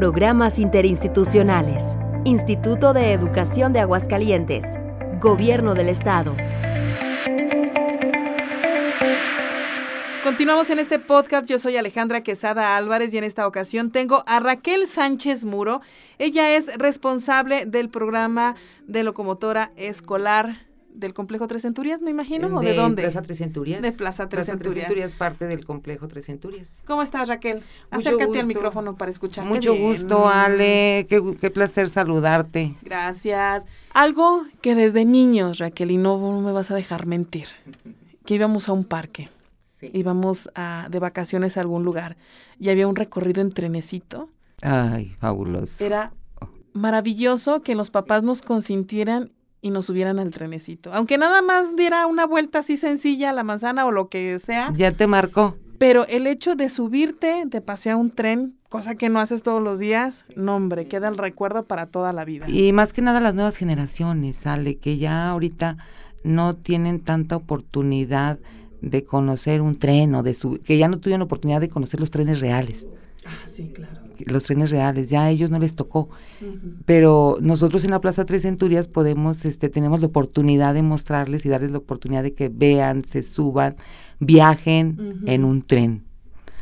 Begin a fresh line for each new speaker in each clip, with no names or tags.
Programas interinstitucionales. Instituto de Educación de Aguascalientes. Gobierno del Estado.
Continuamos en este podcast. Yo soy Alejandra Quesada Álvarez y en esta ocasión tengo a Raquel Sánchez Muro. Ella es responsable del programa de locomotora escolar del complejo Tres Centurias, me imagino, ¿o de, dónde?
Plaza Tres Centurias.
De Plaza Tres
Plaza
Centurias.
Tres Centurias, parte del complejo Tres Centurias.
¿Cómo estás, Raquel?
Mucho
Acércate al micrófono para escuchar.
Mucho gusto, Ale. Qué, qué placer saludarte.
Gracias. Algo que desde niños, Raquel, y no, no me vas a dejar mentir, que íbamos a un parque,
Sí.
íbamos a, de vacaciones a algún lugar y había un recorrido en trenecito.
Ay, fabuloso.
Era maravilloso que los papás nos consintieran y nos subieran al trenecito. Aunque nada más diera una vuelta así sencilla a la manzana o lo que sea,
¿Ya te marcó?
pero el hecho de subirte, de pasear un tren, cosa que no haces todos los días, no hombre, queda el recuerdo para toda la vida.
Y más que nada las nuevas generaciones, Ale, que ya ahorita no tienen tanta oportunidad de conocer un tren o de subir, que ya no tuvieron oportunidad de conocer los trenes reales.
Ah, sí, claro.
Los trenes reales, ya a ellos no les tocó. pero nosotros en la Plaza Tres Centurias podemos, este, tenemos la oportunidad de mostrarles y darles la oportunidad de que vean, se suban, viajen en un tren.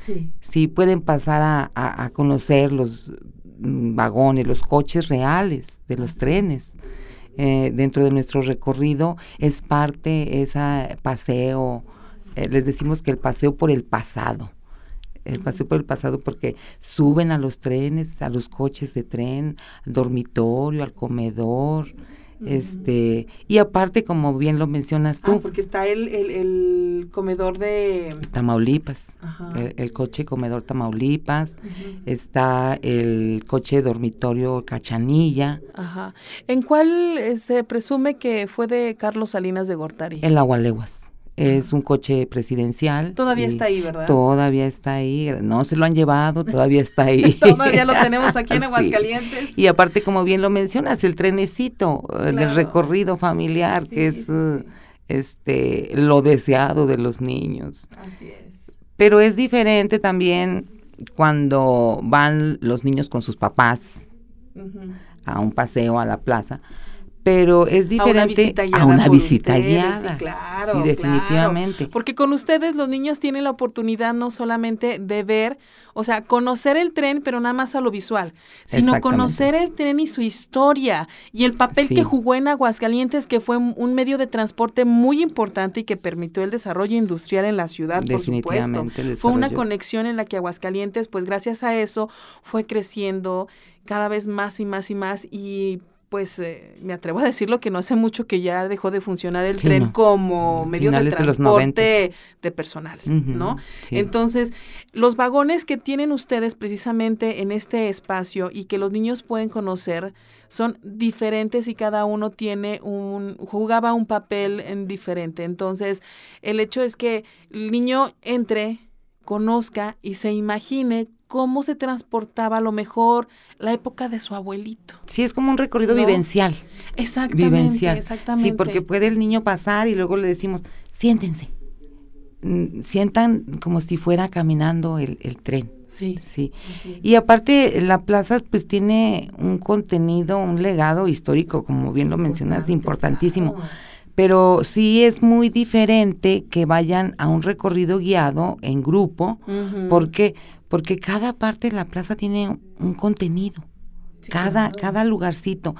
Sí.
Sí, pueden pasar a, a- a conocer los mm, vagones, los coches reales de los trenes. Eh, dentro de nuestro recorrido es parte ese paseo, eh, les decimos que el paseo por el pasado. El paseo por el pasado porque suben a los trenes, a los coches de tren, al dormitorio, al comedor, este, y aparte, como bien lo mencionas tú,
Ah, porque está el, el, el comedor de...
Tamaulipas,
Ajá.
el, el coche comedor Tamaulipas, está el coche dormitorio Cachanilla,
Ajá. ¿En cuál eh, se presume que fue de Carlos Salinas de Gortari?
el Agualeguas. Es un coche presidencial.
Todavía está ahí, ¿verdad?
Todavía está ahí, no se lo han llevado, todavía está ahí.
Todavía lo tenemos aquí en
Sí.
Aguascalientes.
Y aparte, como bien lo mencionas, el trenecito, eh,
Claro.
el recorrido familiar,
Sí,
que es
sí,
eh, este lo deseado de los niños.
Así es.
Pero es diferente también cuando van los niños con sus papás a un paseo a la plaza. Pero es
A una
diferente a una visita
ustedes,
guiada.
Sí, claro.
Sí, definitivamente.
claro. Porque con ustedes los niños tienen la oportunidad no solamente de ver, o sea, conocer el tren, pero nada más a lo visual, sino conocer el tren y su historia y el papel
Sí.
que jugó en Aguascalientes, que fue un medio de transporte muy importante y que permitió el desarrollo industrial en la ciudad, por supuesto. Fue una conexión en la que Aguascalientes, pues gracias a eso, fue creciendo cada vez más y más y más y pues eh, me atrevo a decirlo que no hace mucho que ya dejó de funcionar el
Sí,
tren
no.
como medio de transporte de personal, ¿no?
sí.
Entonces, los vagones que tienen ustedes precisamente en este espacio y que los niños pueden conocer son diferentes y cada uno tiene un jugaba un papel en diferente. Entonces, el hecho es que el niño entre, conozca y se imagine cómo se transportaba a lo mejor la época de su abuelito.
Sí, es como un recorrido
¿No?
vivencial.
Exactamente,
Vivencial.
exactamente.
Sí, porque puede el niño pasar y luego le decimos, siéntense. Mm, Sientan como si fuera caminando el, el tren.
Sí,
Sí. Y aparte, la plaza pues tiene un contenido, un legado histórico, como bien lo mencionas, importantísimo.
claro.
Pero sí es muy diferente que vayan a un recorrido guiado en grupo.
Ujú.
¿Por qué? Porque cada parte de la plaza tiene un- contenido.
Sí,
cada,
claro.
cada lugarcito.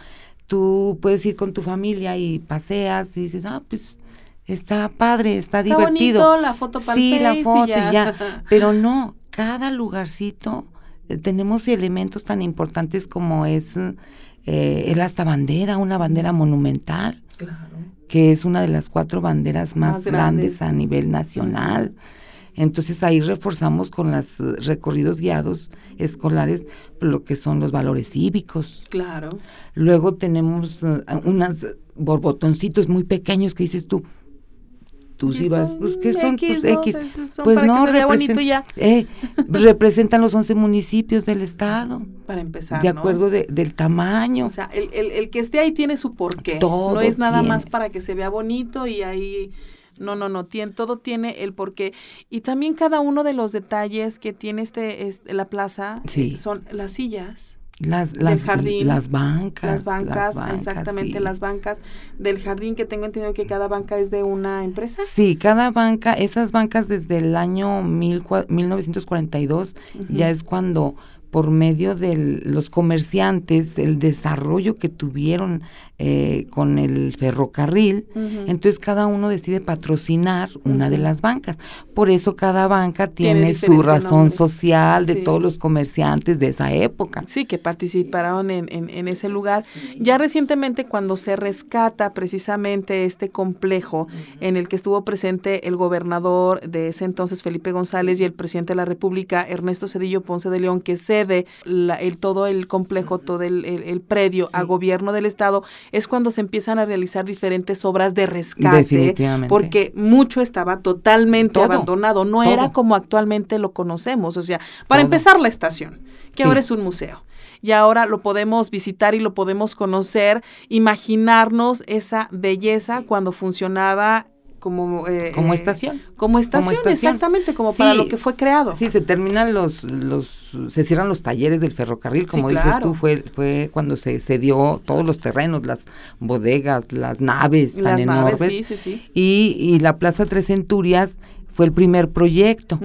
Tú puedes ir con tu familia y paseas y dices, ah, pues está padre, está,
Está
divertido.
bonito, la foto pa'l
sí, la foto y
ya.
ya. Pero no, cada lugarcito eh, tenemos elementos tan importantes como es eh, el hasta bandera, una bandera monumental,
Claro.
que es una de las cuatro banderas más,
Más grandes.
grandes a nivel nacional. Entonces ahí reforzamos con los recorridos guiados escolares lo que son los valores cívicos.
Claro.
Luego tenemos eh, unos borbotoncitos muy pequeños que dices tú, tú
¿Qué
sí vas,
son?
pues que son
X,
pues
¿no?
X.
Esos son
Pues
para que
no,
se vea bonito ya.
eh, representan los 11 municipios del estado,
Para empezar,
de
¿no?
acuerdo de- del tamaño.
O sea, el, el, el que esté ahí tiene su porqué.
Todo
no es nada
tiene.
más para que se vea bonito y ahí no, no, no, tiene, todo tiene el porqué. Y también cada uno de los detalles que tiene este, este la plaza
Sí.
son las sillas.
Las,
del
las,
jardín,
las bancas.
Las bancas, exactamente,
sí.
las bancas del jardín, que tengo entendido que cada banca es de una empresa.
Sí, cada banca, esas bancas desde el año mil cua- 1942 ya es cuando por medio de los comerciantes, el desarrollo que tuvieron eh, con el ferrocarril, entonces cada uno decide patrocinar una de las bancas. Por eso cada banca
Tiene
tiene, su razón
nombre.
social de
Sí.
todos los comerciantes de esa época.
Sí, que participaron en, en, en ese lugar. Ya recientemente cuando se rescata precisamente este complejo en el que estuvo presente el gobernador de ese entonces, Felipe González, y el presidente de la República, Ernesto Cedillo Ponce de León, que cede la- el, todo el complejo, todo el, el- el predio a gobierno del Estado, es cuando se empiezan a realizar diferentes obras de rescate.
Definitivamente.
Porque mucho estaba totalmente
Todo,
abandonado, no
todo.
era como actualmente lo conocemos. O sea, para
Todo.
empezar la estación, que
Sí.
ahora es un museo. Y ahora lo podemos visitar y lo podemos conocer, imaginarnos esa belleza cuando funcionaba como eh,
Como
eh,
estación.
Como estación,
estación.
exactamente, como para
Sí.
lo que fue creado.
Sí, se terminan los, los, se cierran los talleres del ferrocarril,
Sí,
como dices
claro.
tú, fue, fue cuando se cedió todos los terrenos, las bodegas, las naves tan
Las naves,
enormes.
sí, sí, sí.
Y, y la Plaza Tres Centurias fue el primer proyecto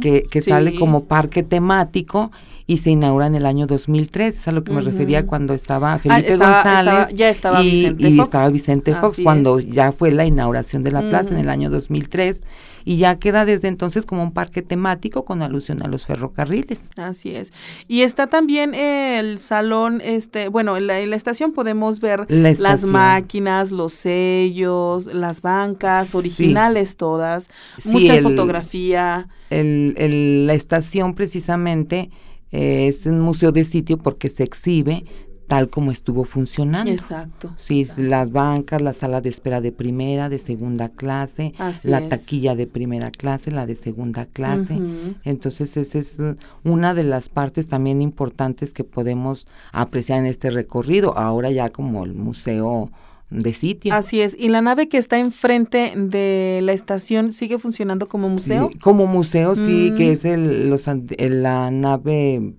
que, que
sí.
sale como parque temático y se inaugura en el año 2003. Es a lo que me refería cuando estaba Felipe
Ah, estaba-
González
estaba- ya estaba
y,
Vicente
y
Fox.
estaba Vicente Fox
Así
cuando
es.
ya fue la inauguración de la plaza en el año 2003 y ya queda desde entonces como un parque temático con alusión a los ferrocarriles.
Así es. Y está también el salón, este, bueno, en la, en la estación podemos ver
La
las máquinas, los sellos, las bancas
Sí.
originales todas,
Sí,
mucha
el-
fotografía.
El, el- la estación precisamente eh, es un museo de sitio porque se exhibe tal como estuvo funcionando.
Exacto.
Sí, las bancas, la sala de espera de primera, de segunda clase,
Así
la
es.
taquilla de primera clase, la de segunda clase. Entonces, esa es una de las partes también importantes que podemos apreciar en este recorrido, ahora ya como el museo de sitio.
Así es. Y la nave que está enfrente de la estación sigue funcionando como museo.
Sí, como museo, sí,
Mm.
que es el, los, el- la nave,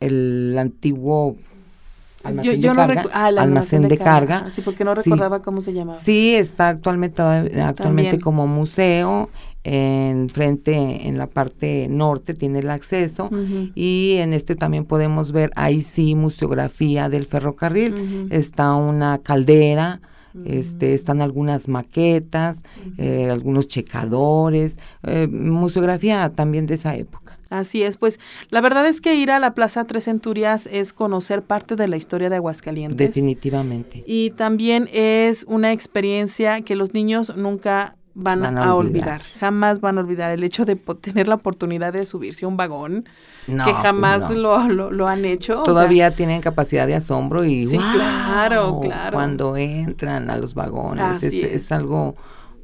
el antiguo almacén
yo
de
no
carga,
ah, el
almacén de carga.
Ah, Sí, porque no
Sí.
recordaba cómo se llamaba.
Sí, está actualmente, actualmente
También.
como museo, en frente, en la parte norte tiene el acceso y en este también podemos ver, ahí sí, museografía del ferrocarril. Está una caldera, este, están algunas maquetas, eh, algunos checadores, eh, museografía también de esa época.
Así es, pues la verdad es que ir a la Plaza Tres Centurias es conocer parte de la historia de Aguascalientes.
Definitivamente.
Y también es una experiencia que los niños nunca van,
Van
a,
a
olvidar.
olvidar.
jamás van a olvidar el hecho de tener la oportunidad de subirse a un vagón,
No,
que
pues
jamás
no.
lo, lo, lo han hecho. o sea,
Todavía tienen capacidad de asombro y
Sí, claro, claro.
cuando entran a los vagones es,
es.
es algo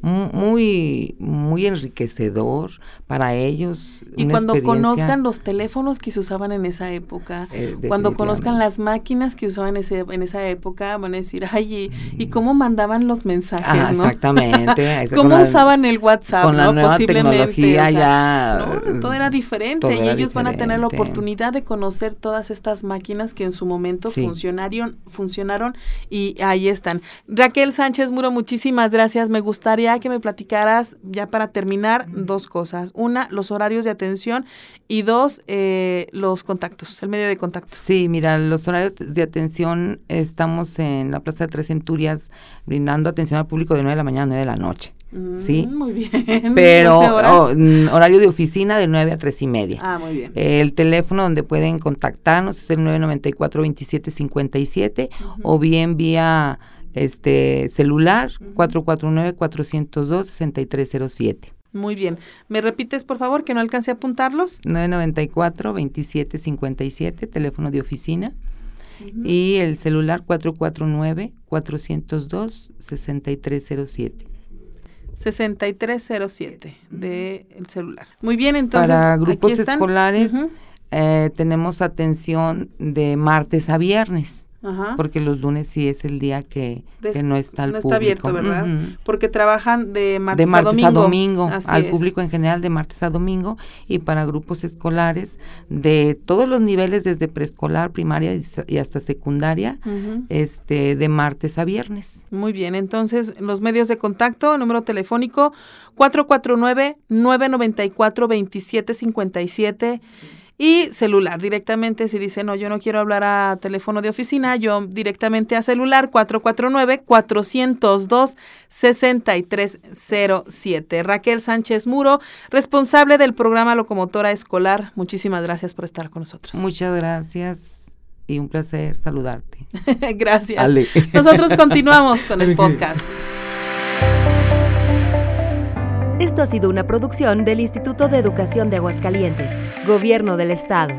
muy muy enriquecedor para ellos
y cuando conozcan los teléfonos que se usaban en esa época,
eh,
cuando conozcan las máquinas que usaban ese, en esa época, van a decir, ay, ¿y, y cómo mandaban los mensajes,
Ah,
no?
exactamente
¿Cómo
la-
usaban el WhatsApp,
con la
no?
nueva
Posiblemente,
tecnología
o sea,
ya
no, todo era diferente
todo
y
era
ellos van a tener la oportunidad de conocer todas estas máquinas que en su momento
Sí.
funcionaron, funcionaron y ahí están. Raquel Sánchez Muro, muchísimas gracias. Me gustaría que me platicaras ya para terminar dos cosas. Una, los horarios de atención y dos, eh, los contactos, el medio de contacto.
Sí, mira, los horarios de atención estamos en la Plaza de Tres Centurias brindando atención al público de 9 de la mañana a 9 de la noche. Sí.
Mm, Muy bien.
Pero
12 horas.
oh, mm, horario de oficina de 9 a 3 y media.
ah, muy bien.
El teléfono donde pueden contactarnos es el 994-2757 o bien vía este celular 449-402-6307.
Muy bien. ¿Me repites, por favor, que no alcancé a apuntarlos?
994-2757, teléfono de oficina. Y el celular 449-402-6307.
6307 del celular. Muy bien, entonces.
Para
aquí
grupos
están.
escolares
Ujú.
eh, tenemos atención de martes a viernes. Porque los lunes sí es el día que, no está al
no
está
abierto, ¿verdad? Porque trabajan de martes, a domingo. A
domingo al público en general de martes a domingo y para grupos escolares de todos los niveles desde preescolar, primaria y hasta secundaria, este de martes a viernes.
Muy bien, entonces los medios de contacto, número telefónico 449 994 2757 y celular directamente si dice no yo no quiero hablar a teléfono de oficina yo directamente a celular 449 402 6307 Raquel Sánchez Muro responsable del programa locomotora escolar muchísimas gracias por estar con nosotros.
Muchas gracias y un placer saludarte.
Gracias. Nosotros continuamos con el podcast
esto ha sido una producción del Instituto de Educación de Aguascalientes, Gobierno del Estado.